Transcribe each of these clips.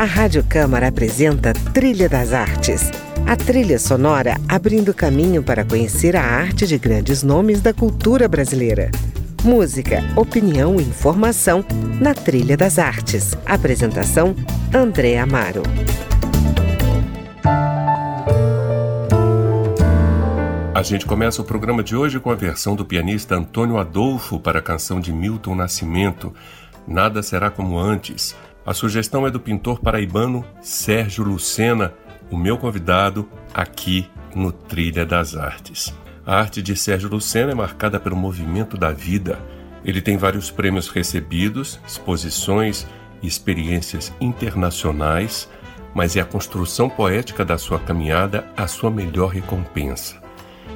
A Rádio Câmara apresenta Trilha das Artes. A trilha sonora abrindo caminho para conhecer a arte de grandes nomes da cultura brasileira. Música, opinião e informação na Trilha das Artes. Apresentação: André Amaro. A gente começa o programa de hoje com a versão do pianista Antônio Adolfo para a canção de Milton Nascimento, Nada Será Como Antes. A sugestão é do pintor paraibano Sérgio Lucena, o meu convidado aqui no Trilha das Artes. A arte de Sérgio Lucena é marcada pelo movimento da vida. Ele tem vários prêmios recebidos, exposições e experiências internacionais, mas é a construção poética da sua caminhada a sua melhor recompensa.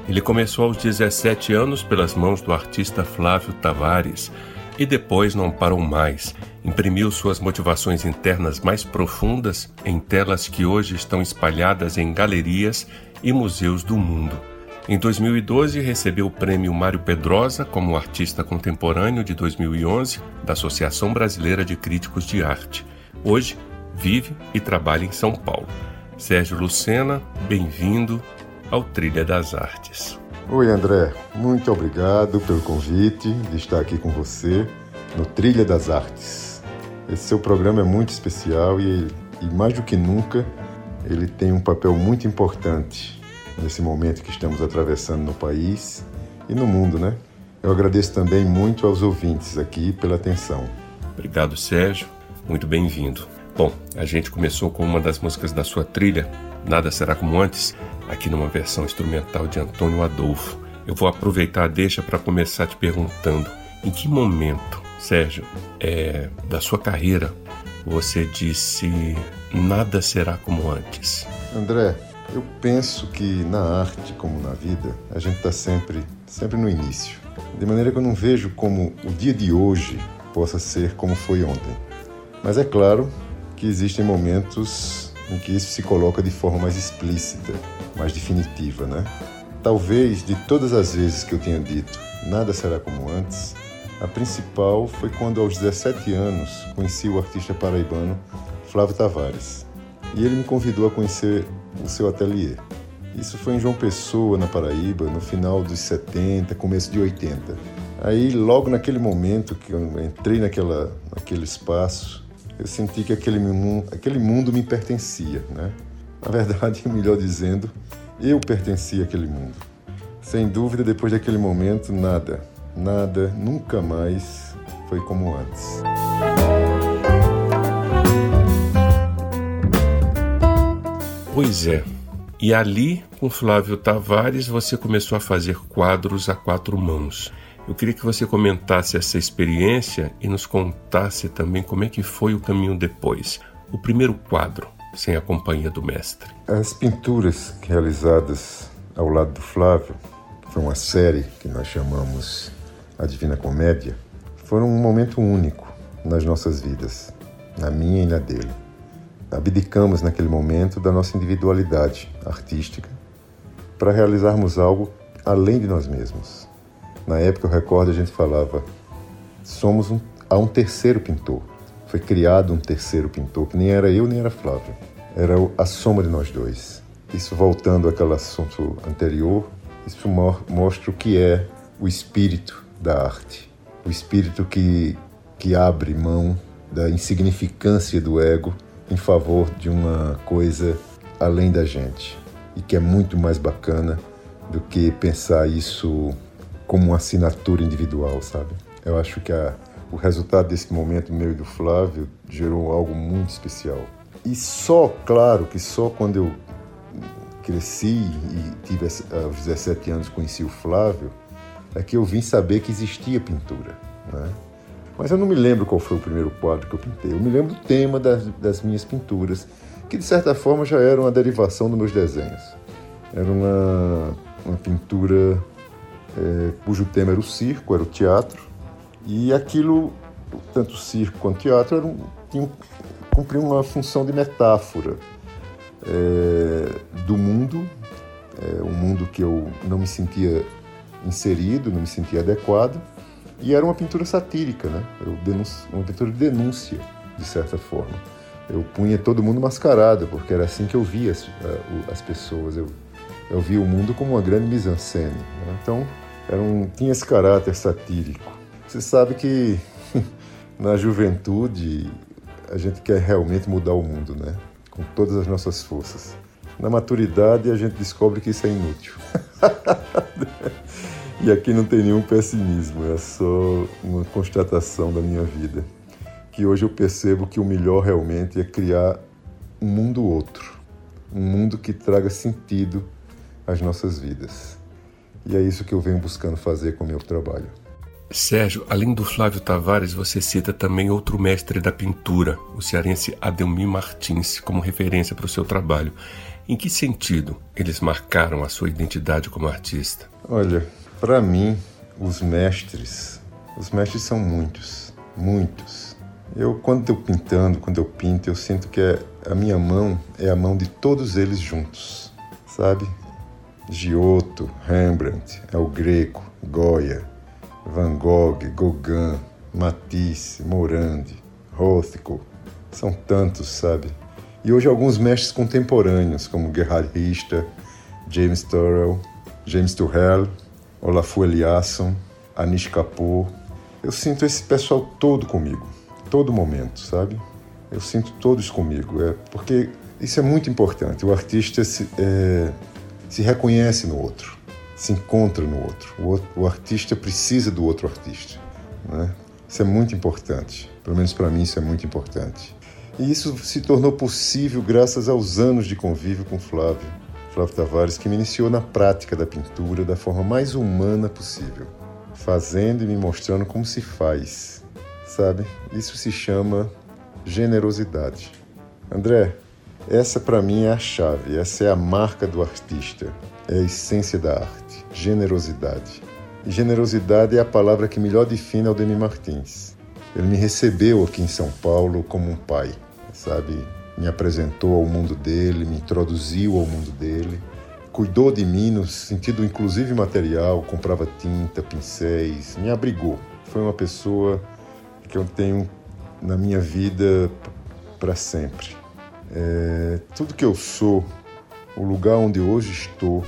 Ele começou aos 17 anos pelas mãos do artista Flávio Tavares e depois não parou mais. Imprimiu suas motivações internas mais profundas em telas que hoje estão espalhadas em galerias e museus do mundo. Em 2012, recebeu o prêmio Mário Pedrosa como artista contemporâneo de 2011 da Associação Brasileira de Críticos de Arte. Hoje, vive e trabalha em São Paulo. Sérgio Lucena, bem-vindo ao Trilha das Artes. Oi, André. Muito obrigado pelo convite de estar aqui com você no Trilha das Artes. Esse seu programa é muito especial e, e mais do que nunca, ele tem um papel muito importante nesse momento que estamos atravessando no país e no mundo, né? Eu agradeço também muito aos ouvintes aqui pela atenção. Obrigado, Sérgio. Muito bem-vindo. Bom, a gente começou com uma das músicas da sua trilha, Nada Será Como Antes, aqui numa versão instrumental de Antônio Adolfo. Eu vou aproveitar a deixa para começar te perguntando: em que momento, Sérgio, é, da sua carreira, você disse nada será como antes? André, eu penso que na arte, como na vida, a gente está sempre, sempre no início. De maneira que eu não vejo como o dia de hoje possa ser como foi ontem. Mas é claro que existem momentos em que isso se coloca de forma mais explícita, mais definitiva, né? Talvez de todas as vezes que eu tenha dito nada será como antes, a principal foi quando aos 17 anos conheci o artista paraibano Flávio Tavares. E ele me convidou a conhecer o seu ateliê. Isso foi em João Pessoa, na Paraíba, no final dos 70, começo de 80. Aí, logo naquele momento que eu entrei naquela, naquele espaço, eu senti que aquele aquele mundo me pertencia, né? Na verdade, melhor dizendo, eu pertencia àquele mundo. Sem dúvida, depois daquele momento, nada, nada, nunca mais foi como antes. Pois é. E ali, com Flávio Tavares, você começou a fazer quadros a quatro mãos. Eu queria que você comentasse essa experiência e nos contasse também como é que foi o caminho depois. O primeiro quadro, sem a companhia do mestre. As pinturas realizadas ao lado do Flávio, que foi uma série que nós chamamos A Divina Comédia, foram um momento único nas nossas vidas, na minha e na dele. Abdicamos naquele momento da nossa individualidade artística para realizarmos algo além de nós mesmos na época, eu recordo, a gente falava: somos um, há um terceiro pintor. Foi criado um terceiro pintor, que nem era eu nem era Flávio. Era a soma de nós dois. Isso voltando àquele assunto anterior, isso mostra o que é o espírito da arte. O espírito que, que abre mão da insignificância do ego em favor de uma coisa além da gente e que é muito mais bacana do que pensar isso como uma assinatura individual, sabe? Eu acho que a, o resultado desse momento meu e do Flávio gerou algo muito especial. E só, claro, que só quando eu cresci e tive aos 17 anos conheci o Flávio, é que eu vim saber que existia pintura, né? Mas eu não me lembro qual foi o primeiro quadro que eu pintei. Eu me lembro do tema das, das minhas pinturas, que de certa forma já era uma derivação dos meus desenhos. Era uma, uma pintura é, cujo tema era o circo, era o teatro, e aquilo, tanto o circo quanto o teatro, era um, tinha, cumpriam uma função de metáfora é, do mundo, é, um mundo que eu não me sentia inserido, não me sentia adequado, e era uma pintura satírica, né? Eu denuncio, uma pintura de denúncia, de certa forma. eu punha todo mundo mascarado, porque era assim que eu via as, as pessoas. Eu, eu via o mundo como uma grande mise-en-scène. Né? Então, era um, tinha esse caráter satírico. Você sabe que na juventude a gente quer realmente mudar o mundo, né? Com todas as nossas forças. Na maturidade a gente descobre que isso é inútil. e aqui não tem nenhum pessimismo, é só uma constatação da minha vida. Que hoje eu percebo que o melhor realmente é criar um mundo outro, um mundo que traga sentido às nossas vidas. E é isso que eu venho buscando fazer com o meu trabalho. Sérgio, além do Flávio Tavares, você cita também outro mestre da pintura, o cearense Adelmir Martins, como referência para o seu trabalho. Em que sentido eles marcaram a sua identidade como artista? Olha, para mim, os mestres, os mestres são muitos, muitos. Eu, quando estou pintando, quando eu pinto, eu sinto que é, a minha mão é a mão de todos eles juntos, sabe? Giotto, Rembrandt, El Greco, Goya, Van Gogh, Gauguin, Matisse, Morandi, Rothko, são tantos, sabe? E hoje alguns mestres contemporâneos, como Gerhard Richter, James Turrell, James Turrell, Olafur Eliasson, Anish Kapoor. Eu sinto esse pessoal todo comigo, todo momento, sabe? Eu sinto todos comigo, é porque isso é muito importante. O artista se, é, se reconhece no outro, se encontra no outro. O, outro, o artista precisa do outro artista. Né? Isso é muito importante. Pelo menos para mim, isso é muito importante. E isso se tornou possível graças aos anos de convívio com Flávio, Flávio Tavares, que me iniciou na prática da pintura da forma mais humana possível, fazendo e me mostrando como se faz. Sabe? Isso se chama generosidade. André, essa para mim é a chave, essa é a marca do artista, é a essência da arte, generosidade. E generosidade é a palavra que melhor define Aldemir Martins. Ele me recebeu aqui em São Paulo como um pai, sabe? Me apresentou ao mundo dele, me introduziu ao mundo dele, cuidou de mim no sentido inclusive material, comprava tinta, pincéis, me abrigou. Foi uma pessoa que eu tenho na minha vida para sempre. É, tudo que eu sou, o lugar onde hoje estou,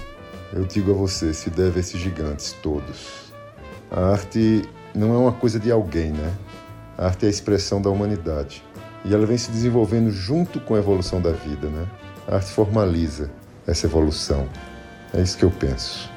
eu digo a você, se deve a esses gigantes todos. A arte não é uma coisa de alguém, né? A arte é a expressão da humanidade. E ela vem se desenvolvendo junto com a evolução da vida, né? A arte formaliza essa evolução. É isso que eu penso.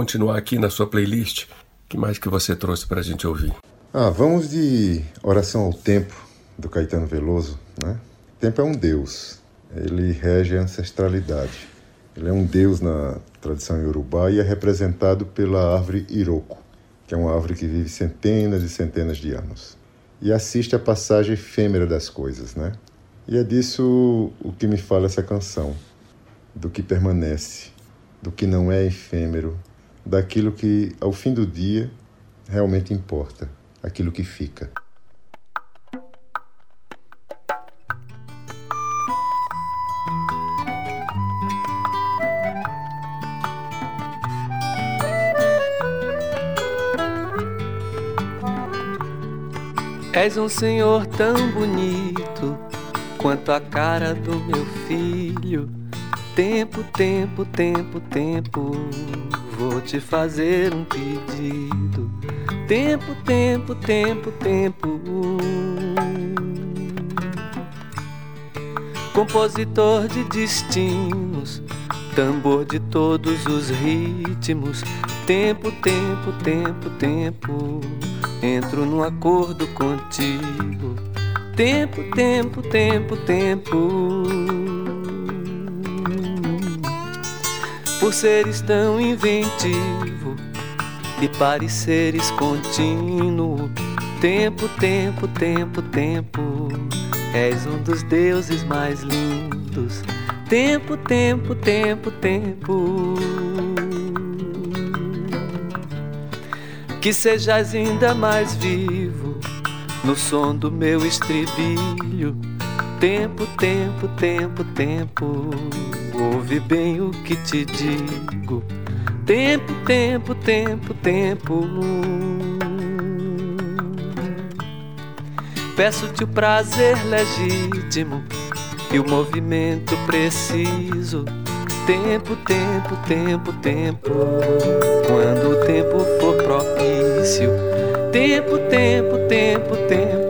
Continuar aqui na sua playlist. Que mais que você trouxe para a gente ouvir? Ah, vamos de Oração ao Tempo, do Caetano Veloso. Né? O tempo é um deus, ele rege a ancestralidade. Ele é um deus na tradição iorubá e é representado pela árvore Iroko, que é uma árvore que vive centenas e centenas de anos. E assiste a passagem efêmera das coisas, né? E é disso o que me fala essa canção, do que permanece, do que não é efêmero, daquilo que, ao fim do dia, realmente importa, aquilo que fica. És um senhor tão bonito quanto a cara do meu filho. Tempo, tempo, tempo, tempo vou te fazer um pedido. Tempo, tempo, tempo, tempo. Compositor de destinos, tambor de todos os ritmos. Tempo, tempo, tempo, tempo. Entro num acordo contigo. Tempo, tempo, tempo, tempo. por seres tão inventivo e pareceres contínuo. Tempo, tempo, tempo, tempo, és um dos deuses mais lindos. Tempo, tempo, tempo, tempo. Que sejas ainda mais vivo no som do meu estribilho. Tempo, tempo, tempo, tempo. Ouve bem o que te digo. Tempo, tempo, tempo, tempo. Peço-te o prazer legítimo e o movimento preciso. Tempo, tempo, tempo, tempo. Quando o tempo for propício. Tempo, tempo, tempo, tempo.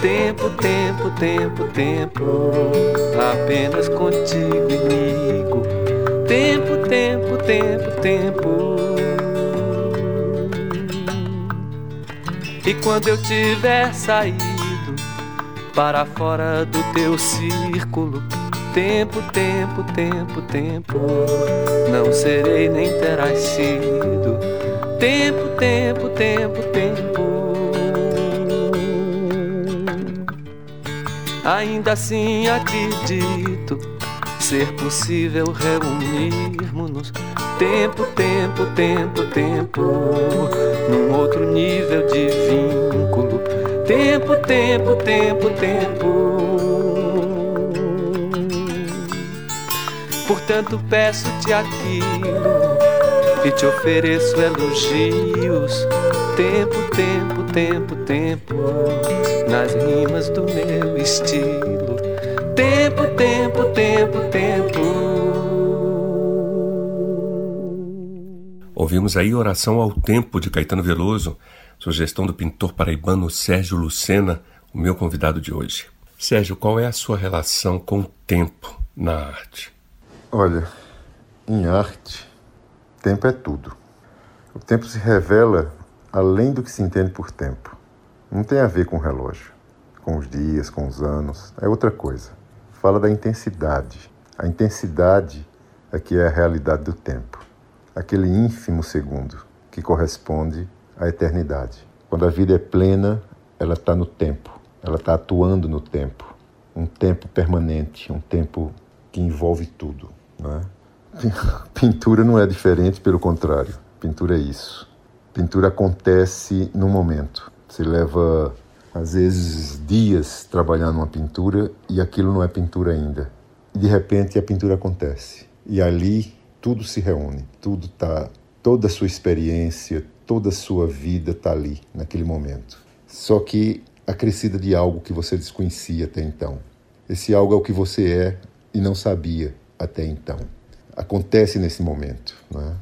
Tempo, tempo, tempo, tempo. Apenas contigo, amigo. Tempo, tempo, tempo, tempo. E quando eu tiver saído para fora do teu círculo, tempo, tempo, tempo, tempo, não serei nem terás sido. Tempo, tempo, tempo, tempo. Ainda assim acredito ser possível reunirmos-nos tempo, tempo, tempo, tempo, num outro nível de vínculo. Tempo, tempo, tempo, tempo. Portanto, peço-te aquilo e te ofereço elogios. Tempo, tempo, tempo, tempo, nas rimas do meu estilo. Tempo, tempo, tempo, tempo. Ouvimos aí Oração ao Tempo de Caetano Veloso, sugestão do pintor paraibano Sérgio Lucena, o meu convidado de hoje. Sérgio, qual é a sua relação com o tempo na arte? Olha, em arte, tempo é tudo. O tempo se revela além do que se entende por tempo. Não tem a ver com o relógio, com os dias, com os anos, é outra coisa. Fala da intensidade. A intensidade é que é a realidade do tempo aquele ínfimo segundo que corresponde à eternidade. Quando a vida é plena, ela está no tempo, ela está atuando no tempo, um tempo permanente, um tempo que envolve tudo. Não é? Pintura não é diferente, pelo contrário. Pintura é isso. Pintura acontece no momento. Você leva, às vezes, dias trabalhando uma pintura e aquilo não é pintura ainda. E de repente a pintura acontece. E ali tudo se reúne, tudo tá, toda a sua experiência, toda a sua vida está ali naquele momento. Só que acrescida de algo que você desconhecia até então. Esse algo é o que você é e não sabia até então. Acontece nesse momento, né?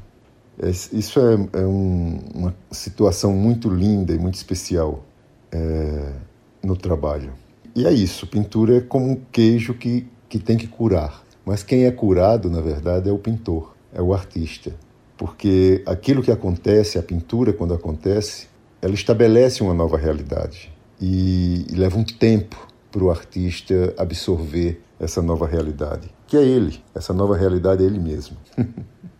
Isso é, é um, uma situação muito linda e muito especial é, no trabalho. E é isso, pintura é como um queijo que, que tem que curar. Mas quem é curado, na verdade, é o pintor, é o artista. Porque aquilo que acontece, a pintura, quando acontece, ela estabelece uma nova realidade. E, e leva um tempo para o artista absorver essa nova realidade, que é ele. Essa nova realidade é ele mesmo.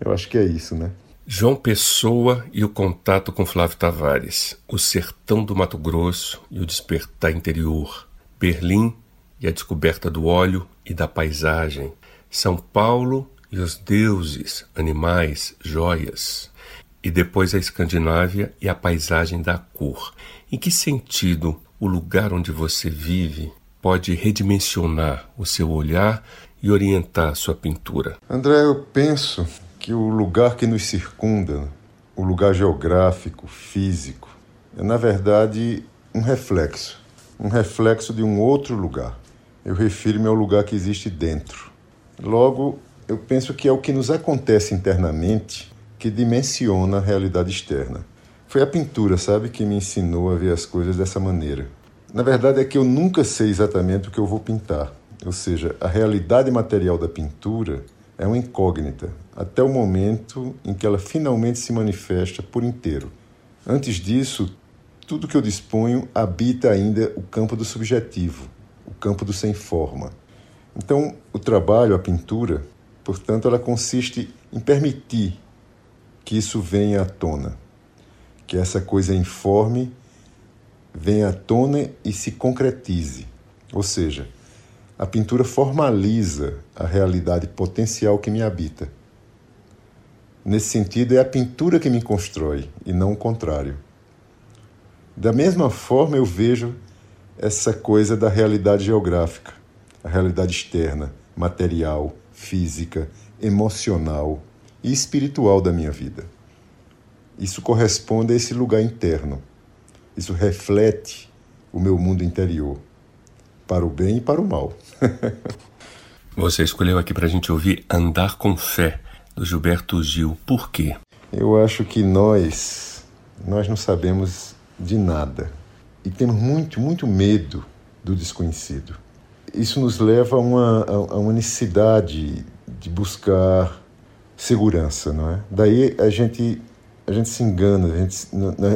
Eu acho que é isso, né? João Pessoa e o contato com Flávio Tavares, o sertão do Mato Grosso e o despertar interior, Berlim e a descoberta do óleo e da paisagem, São Paulo e os deuses, animais, joias, e depois a Escandinávia e a paisagem da cor. Em que sentido o lugar onde você vive pode redimensionar o seu olhar e orientar a sua pintura? André, eu penso que o lugar que nos circunda, o lugar geográfico, físico, é na verdade um reflexo, um reflexo de um outro lugar eu refiro-me ao lugar que existe dentro. Logo, eu penso que é o que nos acontece internamente que dimensiona a realidade externa. Foi a pintura, sabe, que me ensinou a ver as coisas dessa maneira. Na verdade, é que eu nunca sei exatamente o que eu vou pintar. Ou seja, a realidade material da pintura é uma incógnita, até o momento em que ela finalmente se manifesta por inteiro. Antes disso, tudo que eu disponho habita ainda o campo do subjetivo, o campo do sem forma. Então, o trabalho, a pintura, portanto, ela consiste em permitir que isso venha à tona, que essa coisa informe venha à tona e se concretize. Ou seja, a pintura formaliza a realidade potencial que me habita. Nesse sentido, é a pintura que me constrói e não o contrário. Da mesma forma, eu vejo essa coisa da realidade geográfica, a realidade externa, material, física, emocional e espiritual da minha vida. Isso corresponde a esse lugar interno. Isso reflete o meu mundo interior, para o bem e para o mal. Você escolheu aqui para a gente ouvir Andar com Fé, do Gilberto Gil. Por quê? Eu acho que nós, nós não sabemos de nada e temos muito, muito medo do desconhecido. Isso nos leva a uma, a uma necessidade de buscar segurança, não é? Daí a gente a gente se engana, a gente,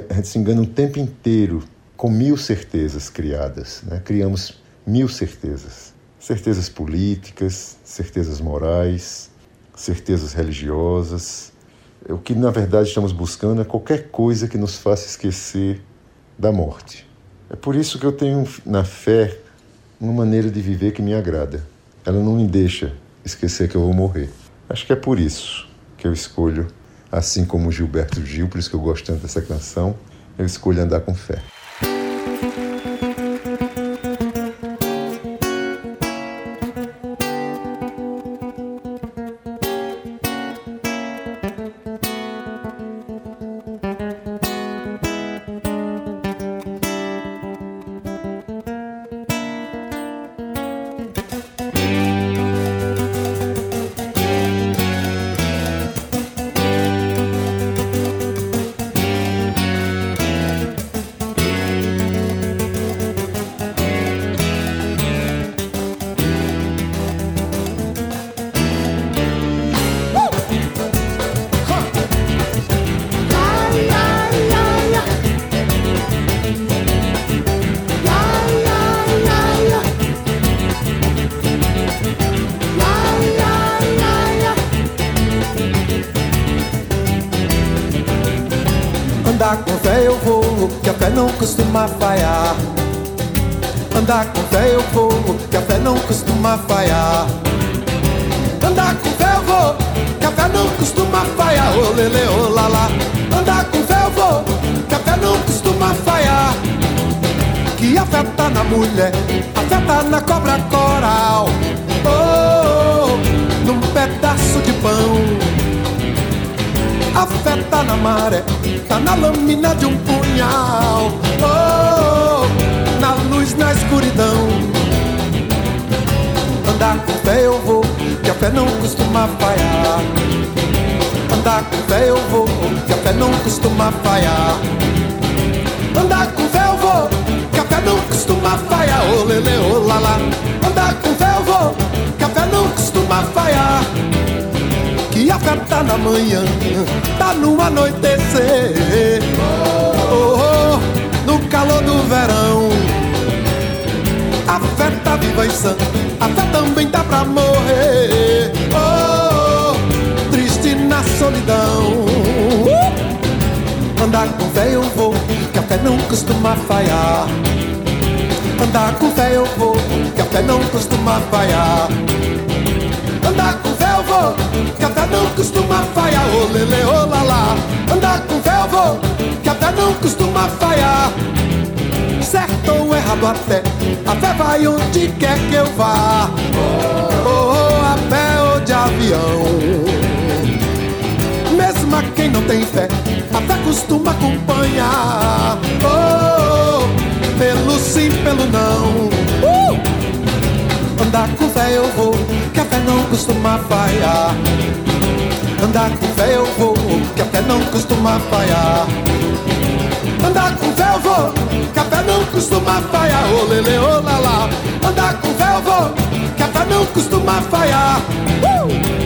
a gente se engana o tempo inteiro com mil certezas criadas, né? Criamos mil certezas, certezas políticas, certezas morais, certezas religiosas. O que na verdade estamos buscando é qualquer coisa que nos faça esquecer da morte. É por isso que eu tenho na fé uma maneira de viver que me agrada. Ela não me deixa esquecer que eu vou morrer. Acho que é por isso que eu escolho, assim como Gilberto Gil, por isso que eu gosto tanto dessa canção, eu escolho andar com fé. Costuma falhar. Andar com fé eu vou, que a fé não costuma falhar. Andar com fé eu vou, que a fé não costuma falhar. Ô lele, ô lala. Andar com fé eu vou, que a fé não costuma falhar. Que a fé tá na mulher, a fé tá na cobra coral. Oh, oh, oh num pedaço de pão. A fé tá na maré, tá na lâmina de um punhal. Oh, na luz, na escuridão. Andar com fé eu vou, que a fé não costuma falhar. Andar com fé eu vou, que a fé não costuma falhar. Andar com fé eu vou, que a fé não costuma falhar. Ô oh, lele, ô oh, lala. Andar com fé eu vou, que a fé não costuma falhar tá na manhã, tá no anoitecer, oh, oh, no calor do verão. A fé tá viva e sã, a fé também tá pra morrer, oh, oh triste na solidão. Andar com fé eu vou, que a fé não costuma falhar. Andar com fé eu vou, que a fé não costuma falhar. Andar com vou, que a fé não costuma falhar. Ô lele, ô lalá. Andar com fé eu vou, que a fé não costuma falhar. Certo ou errado até, a fé vai onde quer que eu vá. Oh, oh, a pé ou de avião. Mesmo a quem não tem fé, a fé costuma acompanhar. Oh, oh pelo sim, pelo não. Uh! Andar com fé eu vou, que a fé não costuma falhar. Andar com fé eu vou, que a fé não costuma falhar. Andar com fé eu vou, que a fé não costuma falhar. Ô lele, ô lalá. Andar com fé eu vou, que a fé não costuma falhar. Uh!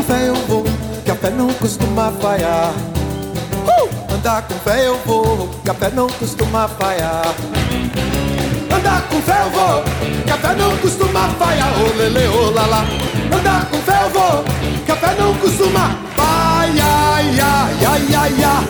Com fé eu vou, que a fé não costuma falhar. Uh! Andar com fé eu vou, que a fé não costuma falhar. Andar com fé eu vou, que a fé não costuma falhar. Oh, lele, oh, lala. Andar com fé eu vou, que a fé não costuma falhar. Ai, ai, ai, ai.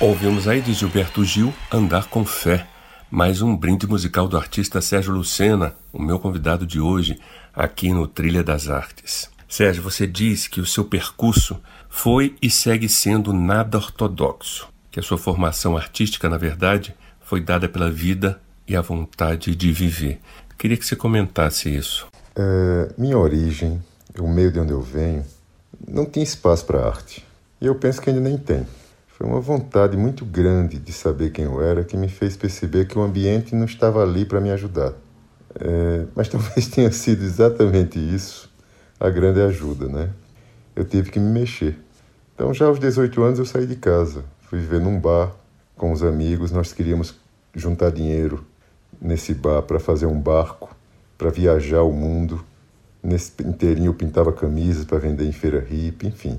Ouvimos aí de Gilberto Gil Andar com Fé, mais um brinde musical do artista Sérgio Lucena, o meu convidado de hoje aqui no Trilha das Artes. Sérgio, você diz que o seu percurso foi e segue sendo nada ortodoxo que a sua formação artística, na verdade, foi dada pela vida e a vontade de viver. Queria que você comentasse isso. É, minha origem, o meio de onde eu venho, não tinha espaço para arte. E eu penso que ainda nem tem. Foi uma vontade muito grande de saber quem eu era que me fez perceber que o ambiente não estava ali para me ajudar. É, mas talvez tenha sido exatamente isso a grande ajuda, né? Eu tive que me mexer. Então, já aos 18 anos, eu saí de casa. Fui viver num bar com os amigos. Nós queríamos juntar dinheiro nesse bar para fazer um barco, para viajar o mundo. Nesse inteirinho eu pintava camisas para vender em feira hippie, enfim.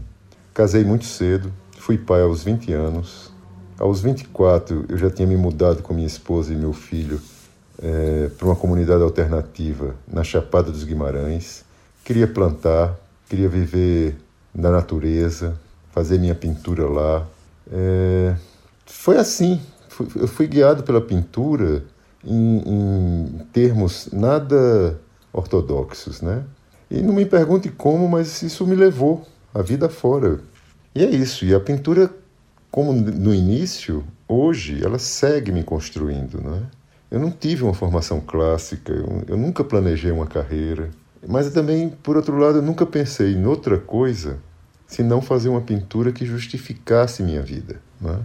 Casei muito cedo, fui pai aos 20 anos. Aos 24 eu já tinha me mudado com minha esposa e meu filho é, para uma comunidade alternativa na Chapada dos Guimarães. Queria plantar, queria viver na natureza, fazer minha pintura lá, é, foi assim. Eu fui guiado pela pintura em, em termos nada ortodoxos, né? E não me pergunte como, mas isso me levou a vida fora. E é isso. E a pintura, como no início, hoje, ela segue me construindo, né? Eu não tive uma formação clássica, eu, eu nunca planejei uma carreira. Mas também, por outro lado, eu nunca pensei em outra coisa se não fazer uma pintura que justificasse minha vida. Né?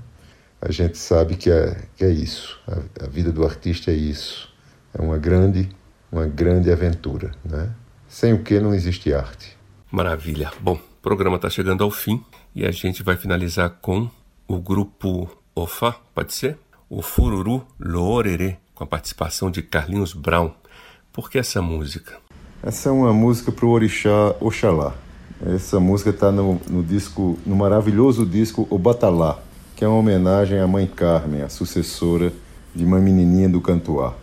A gente sabe que é, que é isso, a, a, vida do artista é isso, é uma grande, uma grande aventura. Né? Sem o que não existe arte. Maravilha. Bom, o programa está chegando ao fim e a gente vai finalizar com o grupo Ofá, pode ser? O Fururu Lorerê, com a participação de Carlinhos Brown. Por que essa música? Essa é uma música para o orixá Oxalá. Essa música está no, no, disco, no maravilhoso disco O Batalá, que é uma homenagem à mãe Carmen, a sucessora de uma menininha do Cantuá.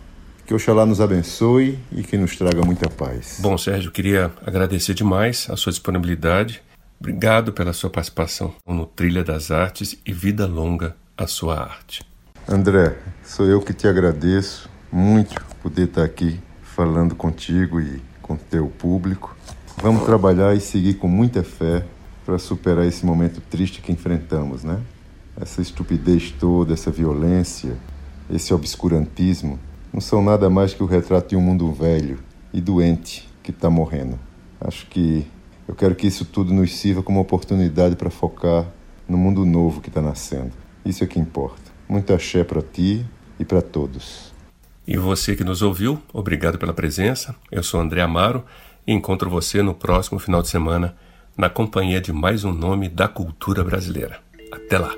Que Oxalá nos abençoe e que nos traga muita paz. Bom, Sérgio, queria agradecer demais a sua disponibilidade. Obrigado pela sua participação no Trilha das Artes e vida longa à sua arte. André, sou eu que te agradeço muito poder estar aqui falando contigo e com teu público. Vamos trabalhar e seguir com muita fé para superar esse momento triste que enfrentamos, né? Essa estupidez toda, essa violência, esse obscurantismo, não são nada mais que o retrato de um mundo velho e doente que está morrendo. Acho que eu quero que isso tudo nos sirva como oportunidade para focar no mundo novo que está nascendo. Isso é que importa. Muito axé para ti e para todos. E você que nos ouviu, obrigado pela presença. Eu sou André Amaro e encontro você no próximo final de semana na companhia de mais um nome da cultura brasileira. Até lá!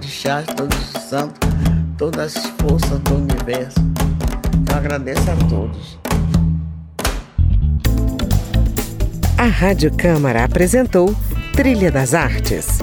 Orixás, todos os santos, todas as forças do universo. Eu agradeço a todos. A Rádio Câmara apresentou Trilha das Artes.